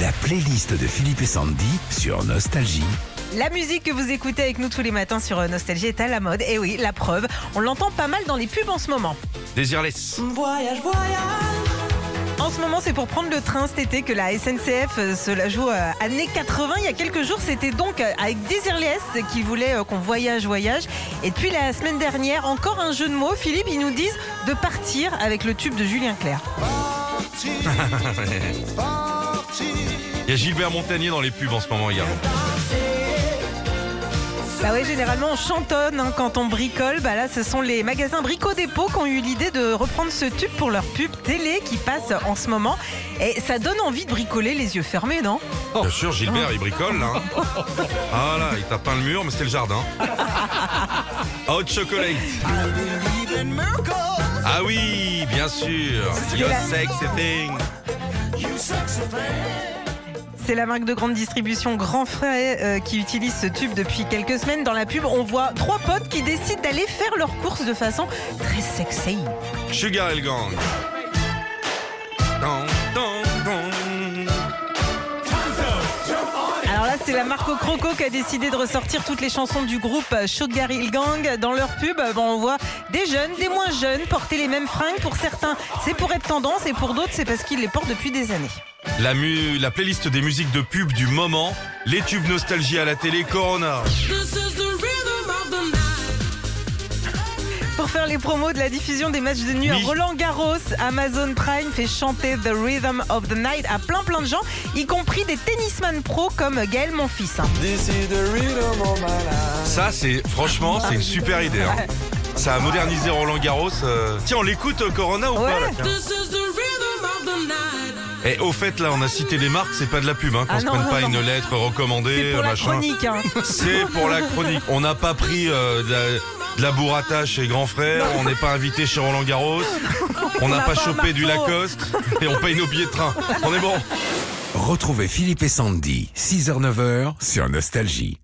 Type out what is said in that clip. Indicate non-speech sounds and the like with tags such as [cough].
La playlist de Philippe et Sandy sur Nostalgie. La musique que vous écoutez avec nous tous les matins sur Nostalgie est à la mode. Et oui, la preuve, on l'entend pas mal dans les pubs en ce moment. Désirless. Voyage, voyage. En ce moment, c'est pour prendre le train cet été que la SNCF euh, se la joue euh, années 80. Il y a quelques jours, c'était donc euh, avec Désirless qui voulait euh, qu'on voyage, voyage. Et puis la semaine dernière, encore un jeu de mots. Philippe, ils nous disent de partir avec le tube de Julien Clerc. [laughs] Il y a Gilbert Montagnier dans les pubs en ce moment également. Bah oui, généralement on chantonne hein, quand on bricole. Bah là, ce sont les magasins Brico Dépôt qui ont eu l'idée de reprendre ce tube pour leur pub télé qui passe en ce moment. Et ça donne envie de bricoler les yeux fermés, non? Bien sûr, Gilbert, il bricole là. hein. [laughs] Ah là, il tape peint le mur, mais c'était le jardin. Hot chocolate. Ah oui, bien sûr. Sexy thing. C'est la marque de grande distribution Grand Frais euh, qui utilise ce tube depuis quelques semaines. Dans la pub, on voit trois potes qui décident d'aller faire leurs courses de façon très sexy. Sugar et le gang. Don, don, don. Alors là, c'est la marque au Croco qui a décidé de ressortir toutes les chansons du groupe Sugar Hill Gang dans leur pub. Bon, on voit des jeunes, des moins jeunes porter les mêmes fringues. Pour certains, c'est pour être tendance et pour d'autres, c'est parce qu'ils les portent depuis des années. La, mu- la playlist des musiques de pub du moment, les tubes nostalgie à la télé, Corona. Pour faire les promos de la diffusion des matchs de nuit Oui. à Roland Garros, Amazon Prime fait chanter The Rhythm of the Night à plein plein de gens, y compris des tennisman pros comme Gaël Monfils. hein. Ça, c'est franchement, c'est une super idée. hein. Ça a modernisé Roland Garros. euh. Tiens, on l'écoute Corona ou Ouais. pas là, tiens Et au fait, là, on a cité des marques, c'est pas de la pub, hein, qu'on Ah se non, prenne non, pas non. une lettre C'est recommandée, pour la machin. chronique. hein. C'est pour la chronique. On n'a pas pris euh, de, la, de la burrata chez Grand Frère, on n'est pas invité chez Roland Garros, [laughs] on n'a pas chopé du. Lacoste et on paye nos billets de train. On est bon. Retrouvez Philippe et Sandy, 6h-9h sur Nostalgie.